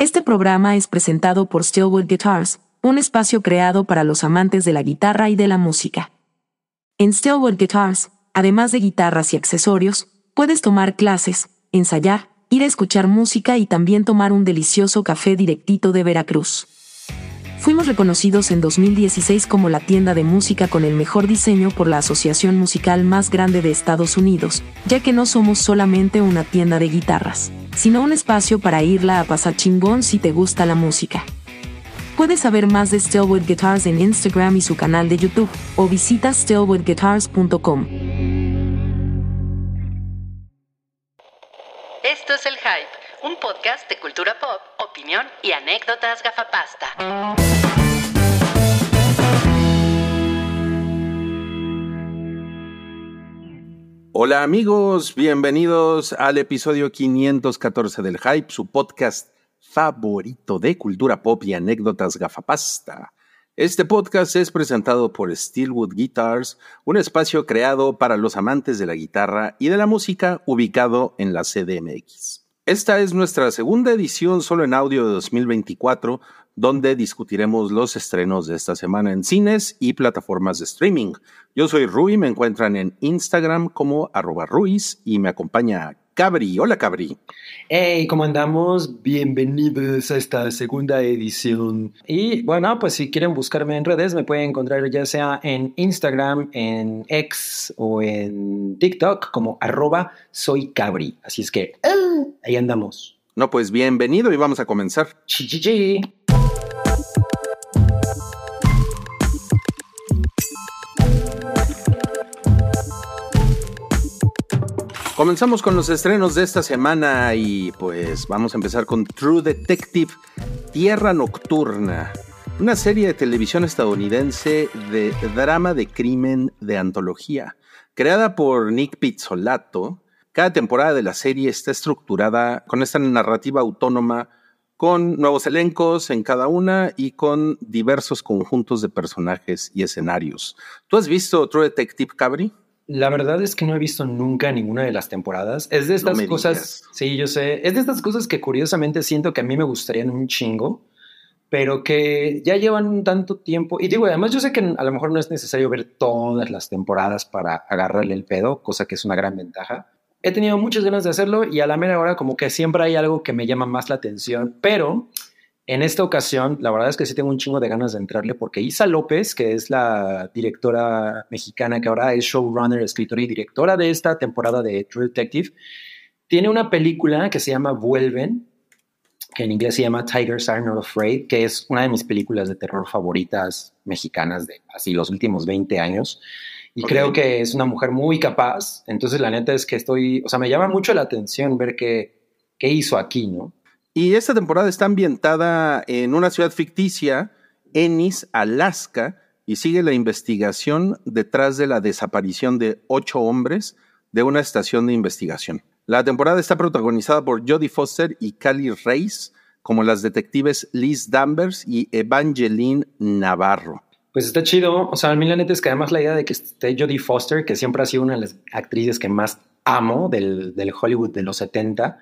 Este programa es presentado por Stillwood Guitars, un espacio creado para los amantes de la guitarra y de la música. En Stillwood Guitars, además de guitarras y accesorios, puedes tomar clases, ensayar, ir a escuchar música y también tomar un delicioso café directito de Veracruz. Fuimos reconocidos en 2016 como la tienda de música con el mejor diseño por la asociación musical más grande de Estados Unidos, ya que no somos solamente una tienda de guitarras, sino un espacio para irla a pasar chingón si te gusta la música. Puedes saber más de Stillwood Guitars en Instagram y su canal de YouTube, o visita stillwoodguitars.com. Esto es El Hype, un podcast de cultura pop, opinión y anécdotas gafapasta. Hola amigos, bienvenidos al episodio 514 del Hype, su podcast favorito de cultura pop y anécdotas gafapasta. Este podcast es presentado por Steelwood Guitars, un espacio creado para los amantes de la guitarra y de la música ubicado en la CDMX. Esta es nuestra segunda edición solo en audio de 2024, donde discutiremos los estrenos de esta semana en cines y plataformas de streaming. Yo soy Rui, me encuentran en Instagram como arroba Ruiz y me acompaña Cabri. Hola Cabri. Hey, ¿cómo andamos? Bienvenidos a esta segunda edición. Y bueno, pues si quieren buscarme en redes, me pueden encontrar ya sea en Instagram, en X o en TikTok como arroba soy Cabri. Así es que ah, ahí andamos. No, pues bienvenido y vamos a comenzar. Chi, Comenzamos con los estrenos de esta semana y pues vamos a empezar con True Detective Tierra Nocturna, una serie de televisión estadounidense de drama de crimen de antología, creada por Nick Pizzolato. Cada temporada de la serie está estructurada con esta narrativa autónoma, con nuevos elencos en cada una y con diversos conjuntos de personajes y escenarios. ¿Tú has visto True Detective, Cabri? La verdad es que no he visto nunca ninguna de las temporadas. Es de estas cosas, digas. sí, yo sé, es de estas cosas que curiosamente siento que a mí me gustarían un chingo, pero que ya llevan tanto tiempo. Y digo, además yo sé que a lo mejor no es necesario ver todas las temporadas para agarrarle el pedo, cosa que es una gran ventaja. He tenido muchas ganas de hacerlo y a la mera hora como que siempre hay algo que me llama más la atención, pero en esta ocasión, la verdad es que sí tengo un chingo de ganas de entrarle porque Isa López, que es la directora mexicana que ahora es showrunner, escritora y directora de esta temporada de True Detective, tiene una película que se llama Vuelven, que en inglés se llama Tigers Are Not Afraid, que es una de mis películas de terror favoritas mexicanas de así los últimos 20 años. Y creo que es una mujer muy capaz. Entonces, la neta es que estoy, o sea, me llama mucho la atención ver qué, qué hizo aquí, ¿no? Y esta temporada está ambientada en una ciudad ficticia, Ennis, Alaska, y sigue la investigación detrás de la desaparición de ocho hombres de una estación de investigación. La temporada está protagonizada por Jodie Foster y Cali Reis como las detectives Liz Danvers y Evangeline Navarro. Pues está chido. O sea, a mí la neta es que además la idea de que esté Jodie Foster, que siempre ha sido una de las actrices que más amo del, del Hollywood de los 70,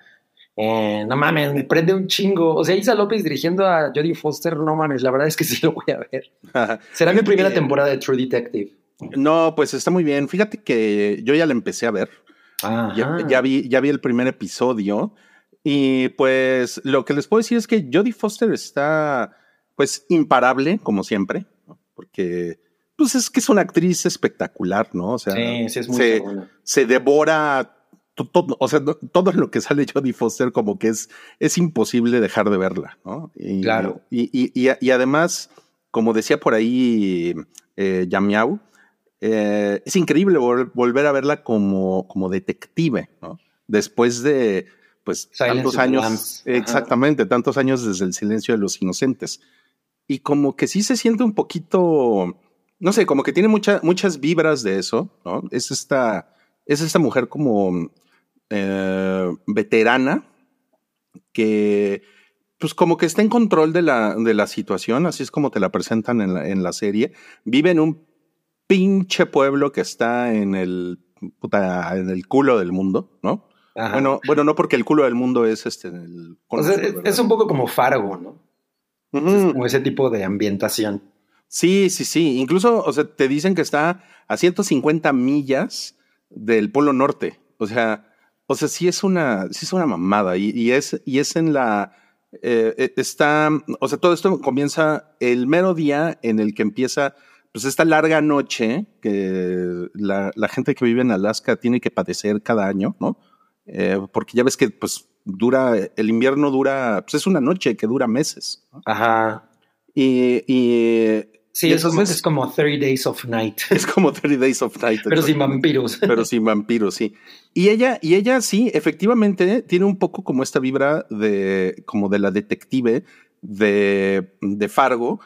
eh, no mames, me prende un chingo. O sea, Isa López dirigiendo a Jodie Foster, no mames, la verdad es que sí lo voy a ver. Será mi primera temporada de True Detective. No, pues está muy bien. Fíjate que yo ya la empecé a ver. Ya, ya vi, ya vi el primer episodio y pues lo que les puedo decir es que Jodie Foster está pues imparable como siempre, ¿no? porque pues es que es una actriz espectacular, ¿no? O sea, Sí, sí, es muy se, se devora todo, o sea, todo lo que sale Jodie Foster como que es, es imposible dejar de verla, ¿no? Y, Claro. Y, y, y, además, como decía por ahí eh, Yamiau, eh, es increíble vol- volver a verla como, como detective, ¿no? Después de, pues, Silence tantos años, Lambs. Ajá. exactamente, tantos años desde el silencio de los inocentes. Y como que sí se siente un poquito, no sé, como que tiene mucha- muchas vibras de eso, ¿no? Es esta, es esta mujer como eh, veterana que, pues como que está en control de la, de la situación, así es como te la presentan en la, en la serie. Vive en un pinche pueblo que está en el, puta, en el culo del mundo, ¿no? Ajá. Bueno, bueno, no porque el culo del mundo es este. El, O sea, es, es un poco como Fargo, ¿no? Como ese tipo de ambientación. Sí, sí, sí. Incluso, o sea, te dicen que está a 150 millas del Polo Norte. O sea, o sea, sí es una, sí es una mamada. Y, y es, y es en la. eh, eh, está. O sea, todo esto comienza el mero día en el que empieza. Pues esta larga noche que la, la gente que vive en Alaska tiene que padecer cada año, ¿no? Eh, porque ya ves que pues dura, el invierno dura, pues es una noche que dura meses. ¿no? Ajá. Y, y Sí, y es, es como 30 Days of Night, es como 30 Days of Night. pero sin vampiros. Pero sin vampiros, sí. Y ella, y ella sí, efectivamente, tiene un poco como esta vibra de, como de la detective de, de Fargo,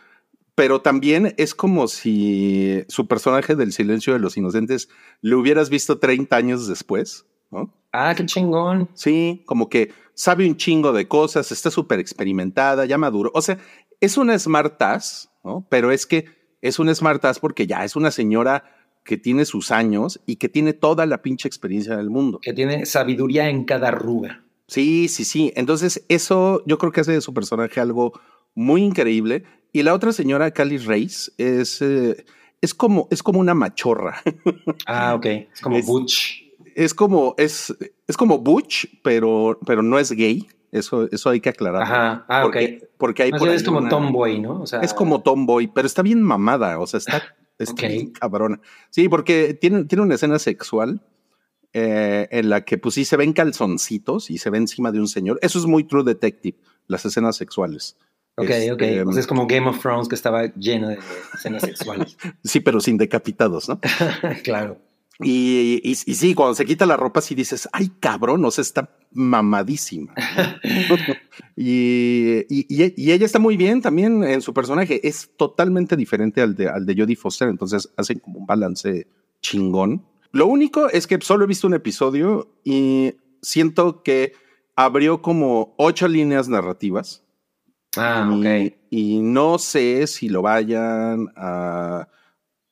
pero también es como si su personaje del Silencio de los Inocentes lo hubieras visto 30 años después, ¿no? Ah, qué chingón. Sí, como que sabe un chingo de cosas, está súper experimentada, ya maduro. O sea, es una smartass, ¿no? Pero es que es una smartass porque ya es una señora que tiene sus años y que tiene toda la pinche experiencia del mundo. Que tiene sabiduría en cada arruga. Sí, sí, sí. Entonces, eso yo creo que hace de su personaje algo muy increíble. Y la otra señora, Cali Reis, es, eh, es, como, es como una machorra. Ah, ok. Es como Es- Butch. es como, es, es como Butch, pero, pero no es gay. Eso, eso hay que aclarar. Ajá. Ah, porque, ok. porque hay por ahí es como una- Tomboy, ¿no? O sea, Es como Tomboy, pero está bien mamada. O sea, está, está Ok. bien cabrona. Sí, porque tiene, tiene una escena sexual eh, en la que, pues sí, se ven calzoncitos y se ve encima de un señor. Eso es muy True Detective, las escenas sexuales. Ok, Este, ok. Sea, es como Game of Thrones que estaba lleno de escenas sexuales. Sí, pero sin decapitados, ¿no? claro. Y, y, y sí, cuando se quita la ropa, sí dices, ay, cabrón, o sea, está mamadísima. y, y, ella está muy bien también en su personaje. Es totalmente diferente al de, al de Jodie Foster, entonces hacen como un balance chingón. Lo único es que solo he visto un episodio y siento que abrió como ocho líneas narrativas. Ah, ok. y no sé si lo vayan a.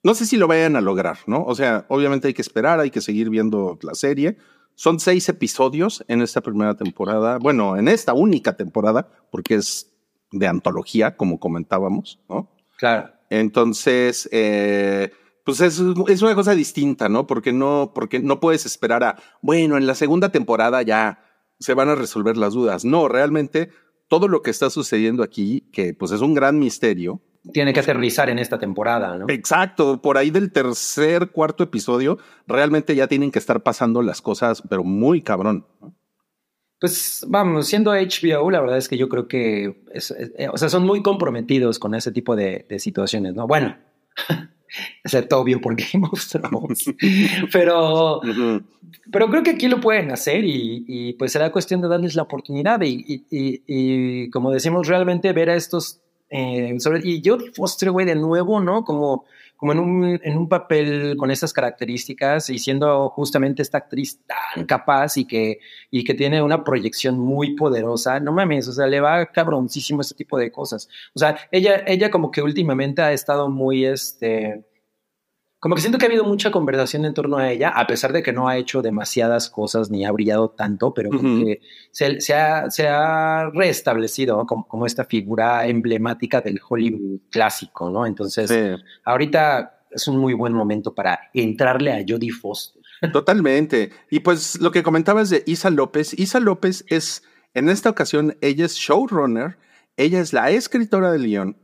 No sé si lo vayan a lograr, ¿no? O sea, obviamente hay que esperar, hay que seguir viendo la serie. Son seis episodios en esta primera temporada. Bueno, en esta única temporada, porque es de antología, como comentábamos, ¿no? Claro. Entonces, eh, pues es, es una cosa distinta, ¿no? Porque no, porque no puedes esperar a, bueno, en la segunda temporada ya se van a resolver las dudas. No, realmente todo lo que está sucediendo aquí, que pues es un gran misterio. Tiene que aterrizar en esta temporada, ¿no? Exacto, por ahí del tercer, cuarto episodio, realmente ya tienen que estar pasando las cosas, pero muy cabrón. ¿no? Pues vamos, siendo HBO, la verdad es que yo creo que, es- eh, o sea, son muy comprometidos con ese tipo de, de situaciones, ¿no? Bueno, excepto obvio por Game of Thrones, pero, pero creo que aquí lo pueden hacer y, y, pues será cuestión de darles la oportunidad y, y- y- y, como decimos, realmente ver a estos, eh, sobre, y Jodie Foster, güey, de nuevo, ¿no? Como, como en, un, en un papel con estas características y siendo justamente esta actriz tan capaz y que, y que tiene una proyección muy poderosa, no mames, o sea, le va cabroncísimo este tipo de cosas. O sea, ella, ella como que últimamente ha estado muy, este, como que siento que ha habido mucha conversación en torno a ella, a pesar de que no ha hecho demasiadas cosas ni ha brillado tanto, pero como que se, se ha, se ha ¿no? como, como esta figura emblemática del Hollywood clásico, ¿no? Entonces, Sí. ahorita es un muy buen momento para entrarle a Jodie Foster. Totalmente. Y pues lo que comentabas de Isa López, Isa López es, en esta ocasión, ella es showrunner, ella es la escritora del guion,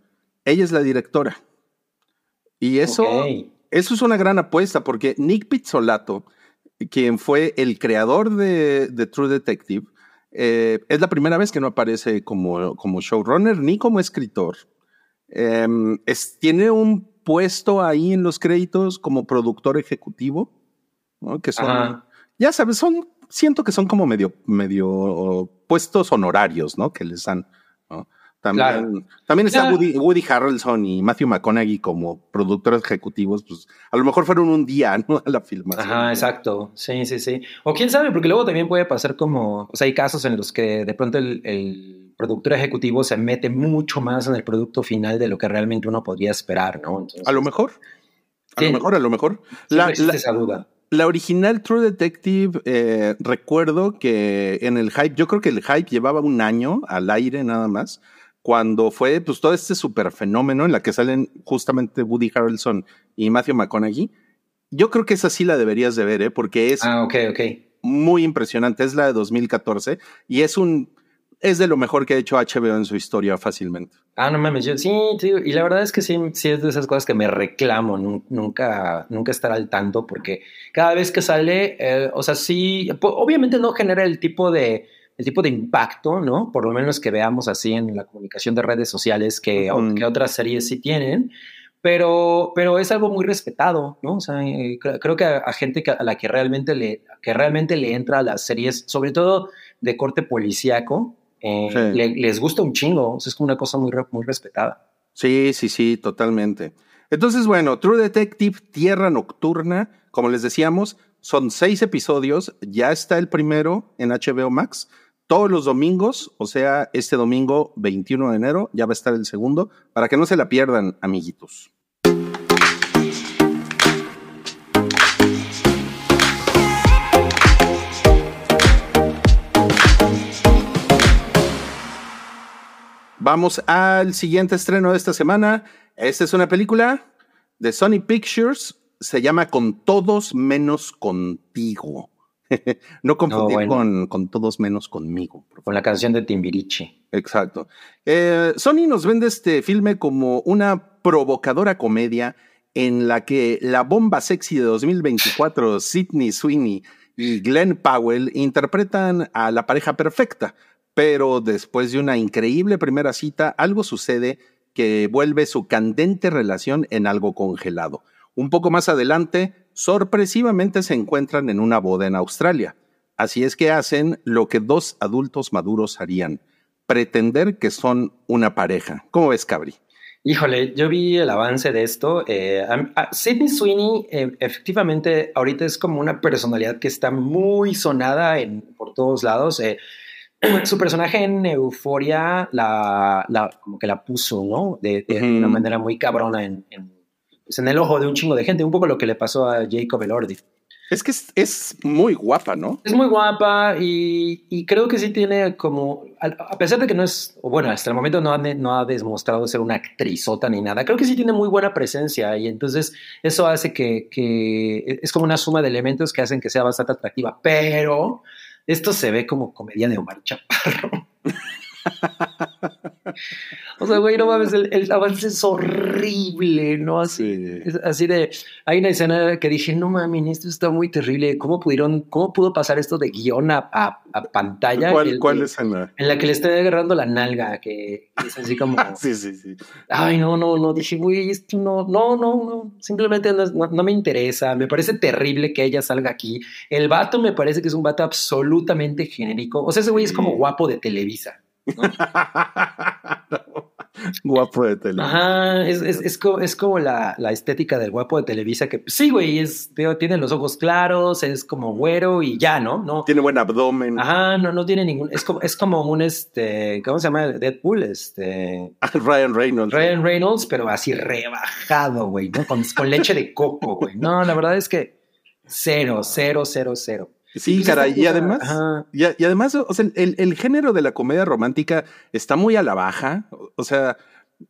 ella es la directora. Y eso. Eso es una gran apuesta porque Nick Pizzolato, quien fue el creador de, de True Detective, eh, es la primera vez que no aparece como, como showrunner ni como escritor. Em, es- tiene un puesto ahí en los créditos como productor ejecutivo, ¿no? que son, Ajá. ya sabes, son, siento que son como medio, medio puestos honorarios, ¿no? Que les dan, ¿no? También, Claro. también está Claro. Woody, Woody Harrelson y Matthew McConaughey como productores ejecutivos, pues a lo mejor fueron un día, ¿no? A la filmación. Ajá, exacto. Sí, sí, sí. O quién sabe, porque luego también puede pasar como, o sea, hay casos en los que de pronto el, el productor ejecutivo se mete mucho más en el producto final de lo que realmente uno podría esperar, ¿no? Entonces, A lo mejor. A Sí. lo mejor, a lo mejor. La, la- esa duda. La original True Detective, eh, recuerdo que en el hype, yo creo que el hype llevaba un año al aire nada más, cuando fue pues todo este super fenómeno en la que salen justamente Woody Harrelson y Matthew McConaughey. Yo creo que esa sí la deberías de ver, ¿eh? porque es Ah, ok, ok. muy impresionante. Es la de 2014 y es un es de lo mejor que ha hecho HBO en su historia fácilmente. Ah, no mames, yo sí, tío, y la verdad es que sí, sí es de esas cosas que me reclamo, nun- nunca, nunca estar al tanto, porque cada vez que sale, eh, o sea, sí, obviamente no genera el tipo de, el tipo de impacto, ¿no? Por lo menos que veamos así en la comunicación de redes sociales que, Ujú. que otras series sí tienen, pero, pero es algo muy respetado, ¿no? O sea, eh, cre- creo que a, a gente que- a la que realmente le, que realmente le entra a las series, sobre todo de corte policíaco, eh, Sí. le- les gusta un chingo, o sea, es como una cosa muy, muy respetada. Sí, sí, sí, totalmente. Entonces, bueno, True Detective, Tierra Nocturna, como les decíamos, son seis episodios, ya está el primero en HBO Max, todos los domingos, o sea, este domingo 21 de enero ya va a estar el segundo, para que no se la pierdan, amiguitos. Vamos al siguiente estreno de esta semana. Esta es una película de Sony Pictures. Se llama Con todos menos contigo. no confundir bueno. con, con todos menos conmigo. Con la canción de Timbiriche. Exacto. Eh, Sony nos vende este filme como una provocadora comedia en la que la bomba sexy de 2024, Sidney Sweeney y Glenn Powell, interpretan a la pareja perfecta. Pero después de una increíble primera cita, algo sucede que vuelve su candente relación en algo congelado. Un poco más adelante, sorpresivamente se encuentran en una boda en Australia. Así es que hacen lo que dos adultos maduros harían, pretender que son una pareja. ¿Cómo ves, Cabri? Híjole, yo vi el avance de esto. Eh, a- a- Sydney Sweeney, eh, efectivamente, ahorita es como una personalidad que está muy sonada en, por todos lados. Eh, su personaje en Euforia la, la- como que la puso, ¿no? De, una manera muy cabrona en, en, pues, en el ojo de un chingo de gente. Un poco lo que le pasó a Jacob Elordi. Es que es, es muy guapa, ¿no? Es muy guapa y, y creo que sí tiene como, a, pesar de que no es, bueno, hasta el momento no ha, no ha demostrado ser una actrizota ni nada, creo que sí tiene muy buena presencia y entonces eso hace que, que es como una suma de elementos que hacen que sea bastante atractiva, pero esto se ve como comedia de Omar Chaparro. o sea, güey, no mames, el, el avance es horrible, ¿no? Así, Sí. así de, hay una escena que dije, no mames, esto está muy terrible. ¿Cómo pudieron, cómo pudo pasar esto de guion a, a- a pantalla? ¿Cuál, El- cuál el- escena? En la que le está agarrando la nalga, que es así como, Sí, sí, sí. ay, no, no, no. Dije, güey, esto no, no, no, no. Simplemente no, no- no me interesa. Me parece terrible que ella salga aquí. El vato me parece que es un vato absolutamente genérico. O sea, ese güey es como guapo de Televisa. Guapo de tele. Ajá, es, es, es, co- es como la, la estética del guapo de Televisa, que sí, güey, es, tiene los ojos claros, es como güero y ya, ¿no? No. Tiene buen abdomen. Ajá, no, no tiene ningún, es como, es como un, este, ¿cómo se llama? Deadpool, este, Ryan Reynolds. Ryan Reynolds, pero así rebajado, güey, ¿no? Con, con leche de coco, güey. No, la verdad es que cero, cero, cero, cero. Sí, caray. esta Y además, ajá. y, además, o sea, el, el género de la comedia romántica está muy a la baja. O sea,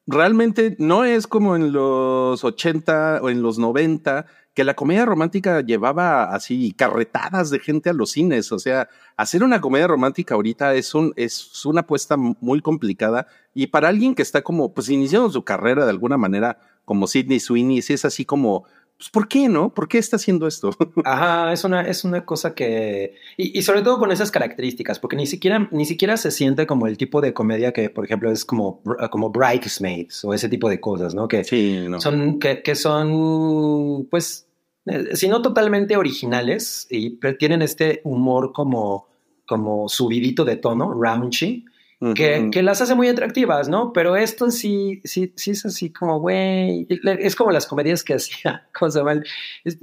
realmente no es como en los 80 o en los 90 que la comedia romántica llevaba así carretadas de gente a los cines. O sea, hacer una comedia romántica ahorita es un, es una apuesta muy complicada. Y para alguien que está como, pues iniciando su carrera de alguna manera, como Sidney Sweeney, sí es así como, pues, ¿por qué no? ¿Por qué está haciendo esto? Ajá, es una, es una cosa que. Y, y sobre todo con esas características, porque ni siquiera, ni siquiera se siente como el tipo de comedia que, por ejemplo, es como, como Bridesmaids o ese tipo de cosas, ¿no? Que sí, no. son, que, que son, pues, eh, si no totalmente originales, y tienen este humor como, como subidito de tono, raunchy, que, Ujú. que las hace muy atractivas, ¿no? Pero esto sí, sí, sí es así como, güey, es como las comedias que hacía, ¿cómo se llama? El,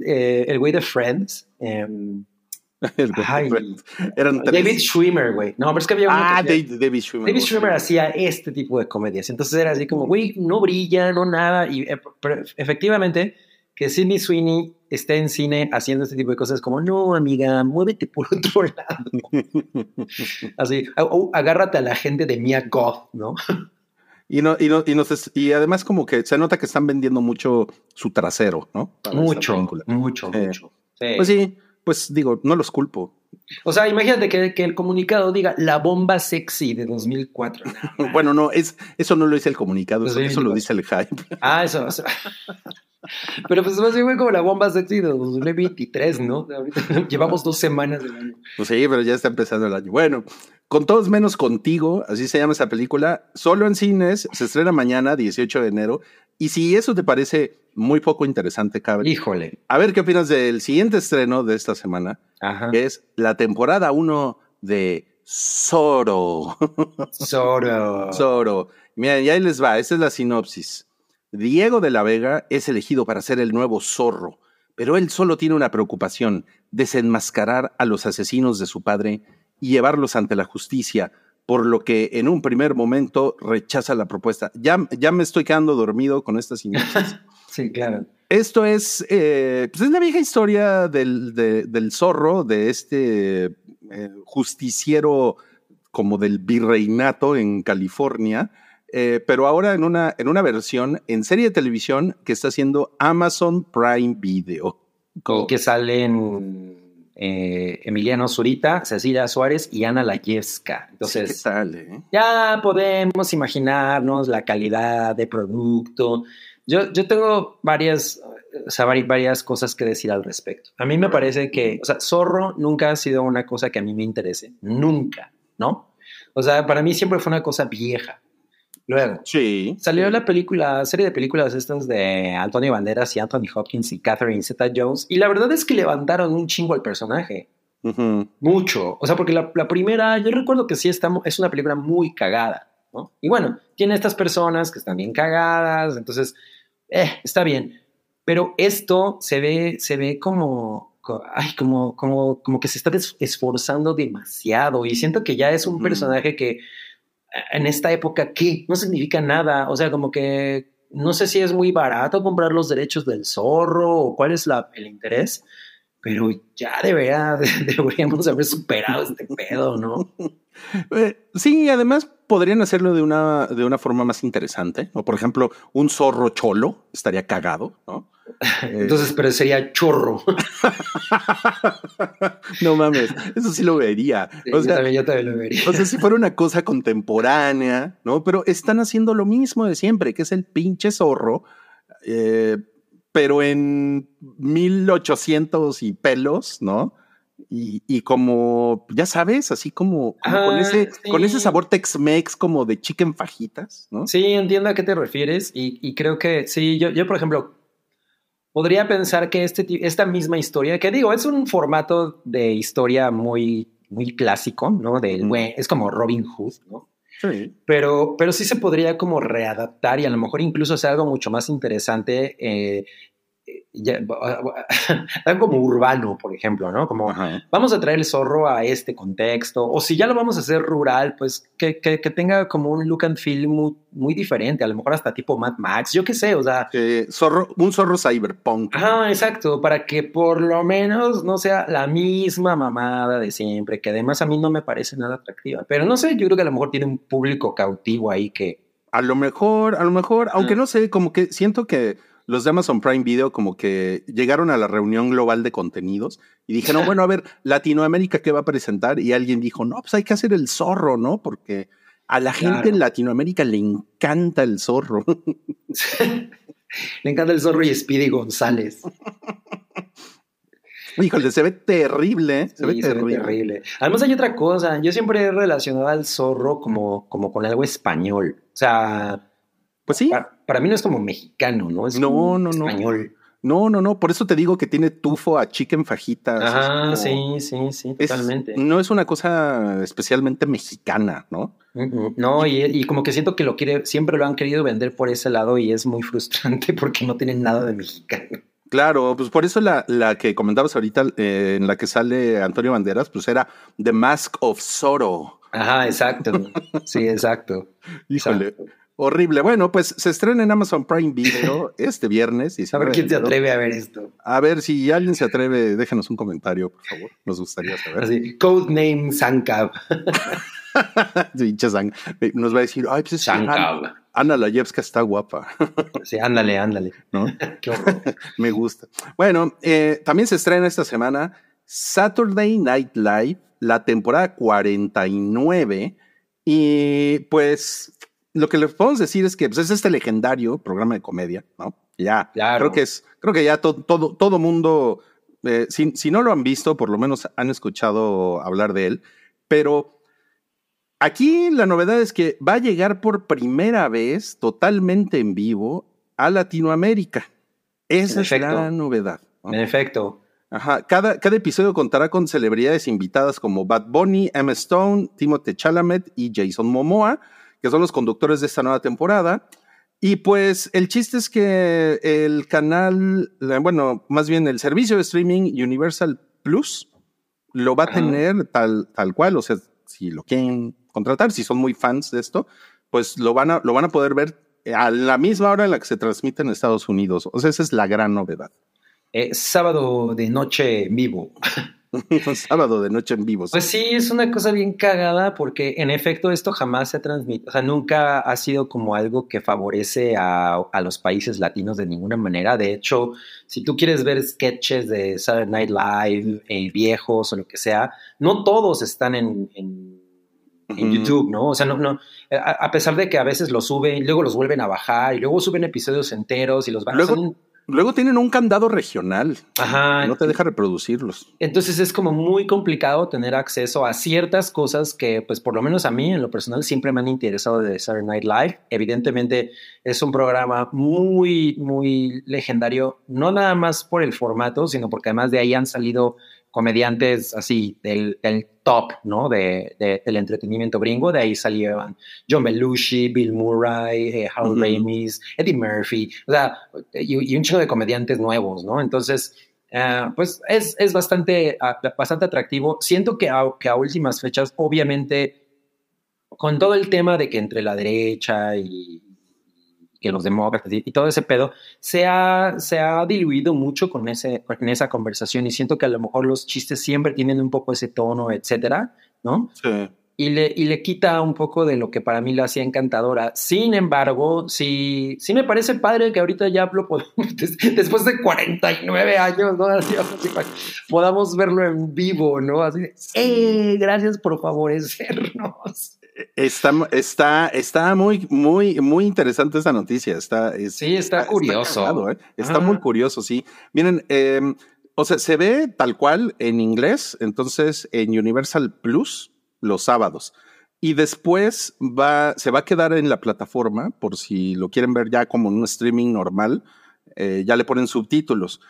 eh, el güey de Friends. em, El- Ay. Eran tres. David Schwimmer, güey. No, pero es que había uno Ah, que David, David Schwimmer. David Schwimmer hacía este tipo de comedias. Entonces era así como, güey, no brilla, no nada. Y eh, pero efectivamente, que Sidney Sweeney esté en cine haciendo este tipo de cosas como, no, amiga, muévete por otro lado. Así, o- agárrate a la gente de Mia Goth, ¿no? Y, no, y, no, y, nos y además como que se nota que están vendiendo mucho su trasero, ¿no? Para Mucho, mucho, Eh, mucho. Sí. Pues sí, pues digo, no los culpo. O sea, imagínate que, que el comunicado diga la bomba sexy de 2004. No. Bueno, no, es, eso no lo dice el comunicado, eso, Pues sí, eso lo dice el hype. Ah, eso. eso. Pero pues más bien fue como la bomba sexy de 2023, ¿no? Ahorita Llevamos dos semanas del año. Pues sí, pero ya está empezando el año. Bueno, con todos menos contigo, así se llama esa película, solo en cines, se estrena mañana, 18 de enero. Y si eso te parece muy poco interesante, cabrón, Híjole. a ver qué opinas del siguiente estreno de esta semana, Ajá. que es la temporada 1 de Zorro. Zoro. Zorro. Miren, y ahí les va, esta es la sinopsis. Diego de la Vega es elegido para ser el nuevo zorro, pero él solo tiene una preocupación, desenmascarar a los asesinos de su padre y llevarlos ante la justicia, por lo que en un primer momento rechaza la propuesta. Ya, ya me estoy quedando dormido con esta sinopsis. Sí, claro. Esto es, eh, pues es la vieja historia del, de- del zorro, de este eh, justiciero como del virreinato en California, eh, pero ahora en una, en una versión en serie de televisión que está haciendo Amazon Prime Video. Y que salen eh, Emiliano Zurita, Cecilia Suárez y Ana Layevska. ¿Qué Entonces, tal? eh? ya podemos imaginarnos la calidad de producto. Yo, yo tengo varias, o sea, vari- varias cosas que decir al respecto. A mí me parece que, o sea, Zorro nunca ha sido una cosa que a mí me interese. Nunca, ¿no? O sea, para mí siempre fue una cosa vieja. Luego, Sí. Salió la película, serie de películas estas de Antonio Banderas y Anthony Hopkins y Catherine Zeta Jones. Y la verdad es que levantaron un chingo al personaje. Mucho. O sea, porque la, la primera, yo recuerdo que sí está, es una película muy cagada. ¿no? Y bueno, tiene estas personas que están bien cagadas. Entonces, eh, está bien. Pero esto se ve, se ve como, co- ay, como, como, como que se está esforzando demasiado. Y siento que ya es un personaje que en esta época, ¿qué? No significa nada. O sea, como que no sé si es muy barato comprar los derechos del zorro o cuál es la, el interés, pero ya debería, deberíamos haber superado este pedo, ¿no? Eh, sí, además podrían hacerlo de una, de una forma más interesante. O por ejemplo, un zorro cholo estaría cagado, ¿no? Eh, Entonces, pero sería chorro. no mames, eso sí lo vería. Sí, O yo, sea, también, yo también lo vería. O sea, si fuera una cosa contemporánea, ¿no? Pero están haciendo lo mismo de siempre, que es el pinche zorro, eh, pero en 1800 y pelos, ¿no? Y, y como, ya sabes, así como, como con, Ah, ese, sí. con ese sabor Tex-Mex como de chicken fajitas, ¿no? Sí, entiendo a qué te refieres y, y creo que sí, yo, yo por ejemplo, podría pensar que este, esta misma historia, que digo, es un formato de historia muy, muy clásico, ¿no? Del, es como Robin Hood, ¿no? Pero, pero sí se podría como readaptar y a lo mejor incluso hacer algo mucho más interesante, eh, ya- algo como urbano, por ejemplo, ¿no? Como Ajá. vamos a traer el zorro a este contexto, o si ya lo vamos a hacer rural, pues que, que- que tenga como un look and feel muy, muy diferente, a lo mejor hasta tipo Mad Max, yo qué sé, o sea, Eh, zorro, un zorro cyberpunk. Ajá, exacto, para que por lo menos no sea la misma mamada de siempre, que además a mí no me parece nada atractiva, pero no sé, yo creo que a lo mejor tiene un público cautivo ahí que... A lo mejor, a lo mejor, aunque Ah. no sé, como que siento que los de Amazon Prime Video como que llegaron a la reunión global de contenidos y dijeron, bueno, a ver, Latinoamérica, ¿qué va a presentar? Y alguien dijo, no, pues hay que hacer el zorro, ¿no? Porque a la gente Claro. en Latinoamérica le encanta el zorro. Le encanta el zorro y Speedy González. Híjole, se ve terrible, ¿eh? Se, ve, Sí, terrible. terrible. Además hay otra cosa, yo siempre he relacionado al zorro como, como con algo español, o sea... Pues sí, Para, para mí no es como mexicano, ¿no? Es No, como no, no. español. no, no, no, por eso te digo que tiene tufo a chicken fajitas. Ah, como- sí, sí, sí, es- totalmente. no es una cosa especialmente mexicana, ¿no? No, y, y como que siento que lo quiere, siempre lo han querido vender por ese lado y es muy frustrante porque no tienen nada de mexicano. Claro, pues por eso la, la que comentabas ahorita, eh, en la que sale Antonio Banderas, pues era The Mask of Zorro. Ajá, exacto. Sí, exacto. Híjole. Exacto. Horrible. Bueno, pues se estrena en Amazon Prime Video este viernes. a ver quién se atreve a ver esto. A ver si alguien se atreve, déjenos un comentario, por favor. Nos gustaría saber. Así, Codename Sankab. Nos va a decir, ay, pues es Ana, Ana Layevska está guapa. sí, ándale, ándale. ¿No? Me gusta. Bueno, eh, también se estrena esta semana Saturday Night Live, la temporada 49. Y pues lo que les podemos decir es que pues, es este legendario programa de comedia, ¿no? Ya, creo que es, creo que ya todo, todo, todo mundo, eh, si, si, no lo han visto, por lo menos han escuchado hablar de él, pero aquí la novedad es que va a llegar por primera vez totalmente en vivo a Latinoamérica. Esa es la novedad. En efecto. Ajá. Cada, cada episodio contará con celebridades invitadas como Bad Bunny, Emma Stone, Timothée Chalamet y Jason Momoa que son los conductores de esta nueva temporada. Y pues el chiste es que el canal, bueno, más bien el servicio de streaming Universal Plus lo va a tener tal, tal cual, o sea, si lo quieren contratar, si son muy fans de esto, pues lo van a, lo van a poder ver a la misma hora en la que se transmite en Estados Unidos. O sea, esa es la gran novedad. Eh, sábado de noche vivo. un sábado de noche en vivo. Pues sí, es una cosa bien cagada porque en efecto esto jamás se transmite, o sea, nunca ha sido como algo que favorece a, a, los países latinos de ninguna manera. De hecho, si tú quieres ver sketches de Saturday Night Live, eh, viejos o lo que sea, no todos están en, en, YouTube, ¿no? O sea, no, no, a, pesar de que a veces los suben, luego los vuelven a bajar y luego suben episodios enteros y los van Luego tienen un candado regional. Ajá. No te deja reproducirlos. Entonces es como muy complicado tener acceso a ciertas cosas que, pues por lo menos a mí en lo personal siempre me han interesado de Saturday Night Live. Evidentemente es un programa muy, muy legendario, no nada más por el formato, sino porque además de ahí han salido comediantes así del, top, ¿no? De, del entretenimiento gringo. De ahí salieron John Belushi, Bill Murray, eh, Harold Ramis, Eddie Murphy, o sea, y, un chico de comediantes nuevos, ¿no? Entonces, eh, pues es, es bastante, bastante atractivo. Siento que que a últimas fechas, obviamente, con todo el tema de que entre la derecha y que los demócratas y, todo ese pedo, se ha, se ha diluido mucho con, ese, con esa conversación y siento que a lo mejor los chistes siempre tienen un poco ese tono, etcétera, ¿no? Sí. Y le, y le quita un poco de lo que para mí lo hacía encantadora. Sin embargo, sí, sí me parece padre que ahorita ya lo podemos, después de 49 años, ¿no? podamos verlo en vivo, ¿no? Así ¡eh! Gracias por favorecernos. Está, está, está muy, muy, muy interesante esta noticia. Está, sí, está, curioso. ¿eh? Está, muy curioso, sí. Miren, em, o sea, se ve tal cual en inglés, entonces en Universal Plus los sábados. Y después va, se va a quedar en la plataforma, por si lo quieren ver ya como un streaming normal, eh, ya le ponen subtítulos.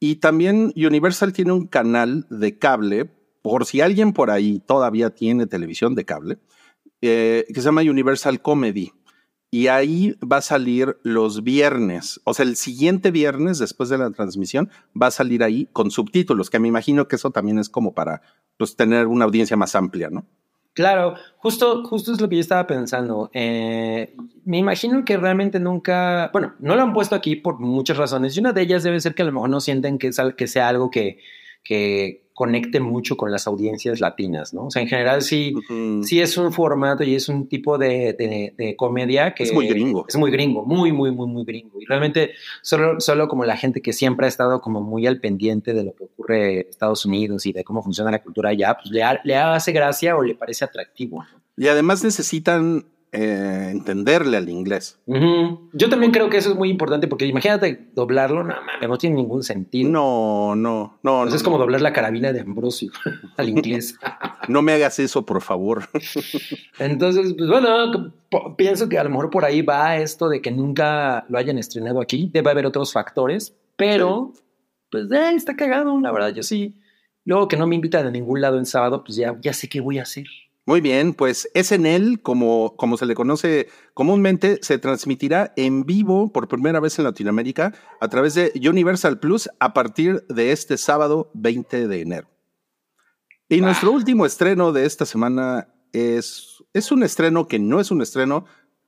Y también Universal tiene un canal de cable, por si alguien por ahí todavía tiene televisión de cable, eh, que se llama Universal Comedy. Y ahí va a salir los viernes, o sea, el siguiente viernes después de la transmisión va a salir ahí con subtítulos, que me imagino que eso también es como para pues, tener una audiencia más amplia, ¿no? Claro, justo, justo es lo que yo estaba pensando. Eh, me imagino que realmente nunca, bueno, no lo han puesto aquí por muchas razones y una de ellas debe ser que a lo mejor no sienten que, que sea algo que, que conecte mucho con las audiencias latinas, ¿no? O sea, en general sí, sí es un formato y es un tipo de, de, comedia que... Es muy gringo. Es muy gringo, muy, muy, muy, muy gringo. Y realmente solo, solo como la gente que siempre ha estado como muy al pendiente de lo que ocurre en Estados Unidos y de cómo funciona la cultura allá, pues le, le hace gracia o le parece atractivo. Y además necesitan eh, entenderle al inglés. Yo también creo que eso es muy importante porque imagínate doblarlo, no, no tiene ningún sentido. No, no, no. es como doblar la carabina de Ambrosio al inglés. no me hagas eso, por favor. Entonces, pues bueno, pienso que a lo mejor por ahí va esto de que nunca lo hayan estrenado aquí. Debe haber otros factores, pero pues eh, está cagado, la verdad. Yo sí. Luego que no me invitan a ningún lado en sábado, pues ya, ya sé qué voy a hacer. Muy bien, pues SNL, como, como se le conoce comúnmente, se transmitirá en vivo por primera vez en Latinoamérica a través de Universal Plus a partir de este sábado 20 de enero. Y nuestro último estreno de esta semana es, es un estreno que no es un estreno,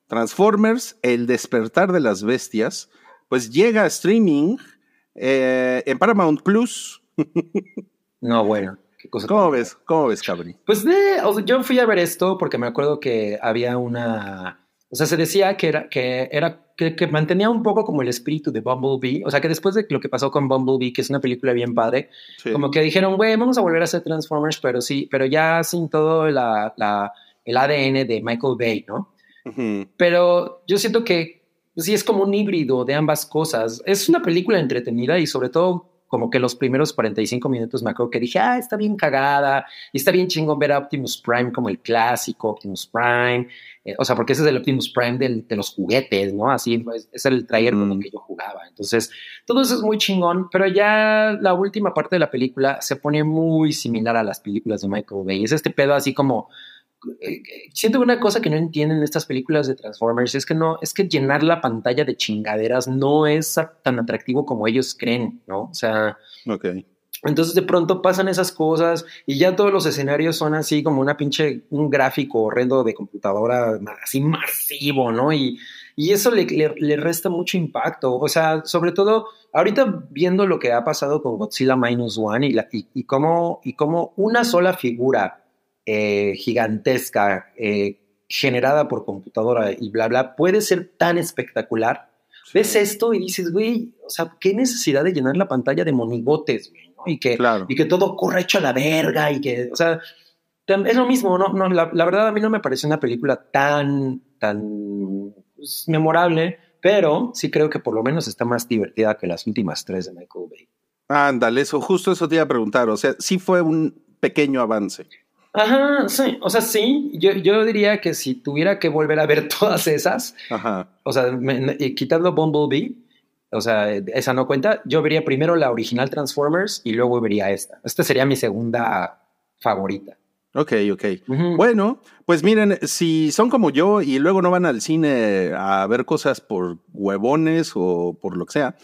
Transformers, El despertar de las bestias, pues llega a streaming eh, en Paramount Plus. no, bueno. ¿Cómo ves? ¿Cómo ves, Cabri? Pues de, yo fui a ver esto porque me acuerdo que había una, o sea, se decía que era, que era, que, mantenía un poco como el espíritu de Bumblebee, o sea, que después de lo que pasó con Bumblebee, que es una película bien padre, como que dijeron, güey, vamos a volver a hacer Transformers, pero sí, pero ya sin todo la, la, el ADN de Michael Bay, ¿no? Pero yo siento que sí es como un híbrido de ambas cosas. Es una película entretenida y sobre todo como que los primeros 45 minutos me acuerdo que dije, ah, está bien cagada y está bien chingón ver a Optimus Prime como el clásico Optimus Prime. Eh, o sea, porque ese es el Optimus Prime de los juguetes, ¿no? Así pues, es el trailer con el mm. que yo jugaba. Entonces, todo eso es muy chingón, pero ya la última parte de la película se pone muy similar a las películas de Michael Bay. Es este pedo así como eh, siento una cosa que no entienden estas películas de Transformers es que no, es que llenar la pantalla de chingaderas no es tan atractivo como ellos creen, ¿no? O sea, Entonces de pronto pasan esas cosas y ya todos los escenarios son así como una pinche, un gráfico horrendo de computadora así masivo, ¿no? Y, y eso le, le, resta mucho impacto. O sea, sobre todo ahorita viendo lo que ha pasado con Godzilla Minus One y, la, y, y, cómo, y cómo una sola figura eh, gigantesca eh, generada por computadora y bla, bla, puede ser tan espectacular. Ves esto y dices, güey, o sea, qué necesidad de llenar la pantalla de monigotes, güey, ¿no? Y que, y que todo corra hecho a la verga y que, o sea, es lo mismo, ¿no? no la, verdad a mí no me parece una película tan, tan pues, memorable, pero sí creo que por lo menos está más divertida que las últimas tres de Michael Bay. Ándale, eso, justo eso te iba a preguntar, o sea, sí fue un pequeño avance. Ajá, sí, o sea, sí, yo, yo diría que si tuviera que volver a ver todas esas, o sea, quitando Bumblebee, o sea, esa no cuenta, yo vería primero la original Transformers y luego vería esta. Esta sería mi segunda favorita. Ok, ok. Bueno, pues miren, si son como yo y luego no van al cine a ver cosas por huevones o por lo que sea,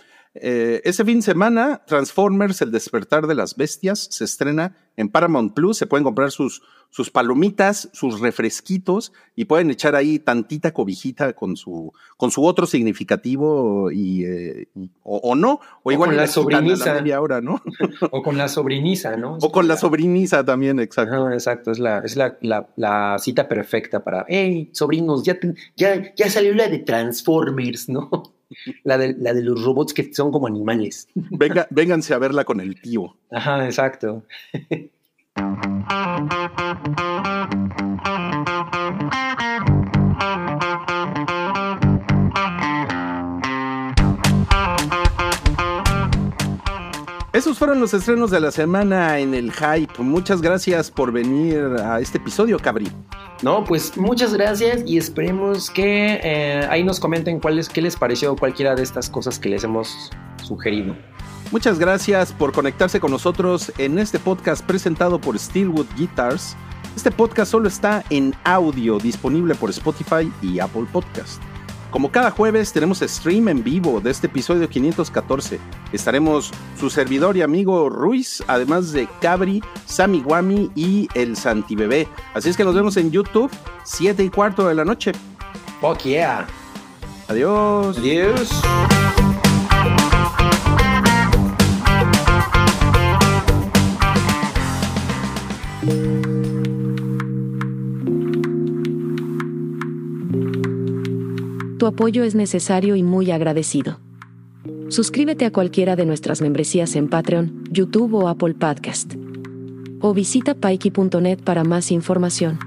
eh, este fin de semana, Transformers, El despertar de las bestias, se estrena en Paramount Plus. Se pueden comprar sus, sus palomitas, sus refresquitos y pueden echar ahí tantita cobijita con su, con su otro significativo y, eh, o, no, o, igual con la sobriniza. ahora, ¿no? o con la sobriniza, ¿no? o con la, sobriniza también, exacto. exacto, es la, es la, la, cita perfecta para, hey, sobrinos, ya, ya, ya salió la de Transformers, ¿no? La de, la de los robots que son como animales. Venga, vénganse a verla con el tío. Ajá, exacto. Esos fueron los estrenos de la semana en el hype. Muchas gracias por venir a este episodio, Cabri. No, pues muchas gracias y esperemos que eh, ahí nos comenten cuál qué les pareció cualquiera de estas cosas que les hemos sugerido. Muchas gracias por conectarse con nosotros en este podcast presentado por Steelwood Guitars. Este podcast solo está en audio, disponible por Spotify y Apple Podcast. Como cada jueves tenemos stream en vivo de este episodio 514. Estaremos su servidor y amigo Ruiz, además de Cabri, Sammy Guami y el Santi Bebé. Así es que nos vemos en YouTube, 7 y cuarto de la noche. Fuck yeah. Adiós. Adiós. Tu apoyo es necesario y muy agradecido. Suscríbete a cualquiera de nuestras membresías en Patreon, YouTube o Apple Podcast. O visita paiki.net para más información.